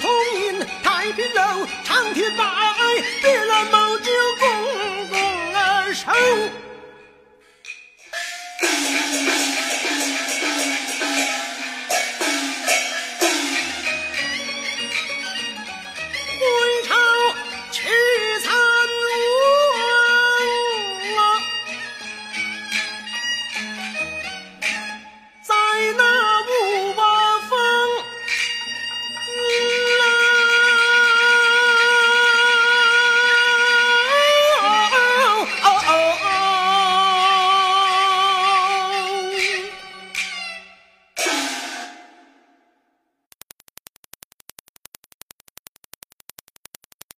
同饮太平楼，长亭白，别了毛酒公公儿手，朝去参悟，在那。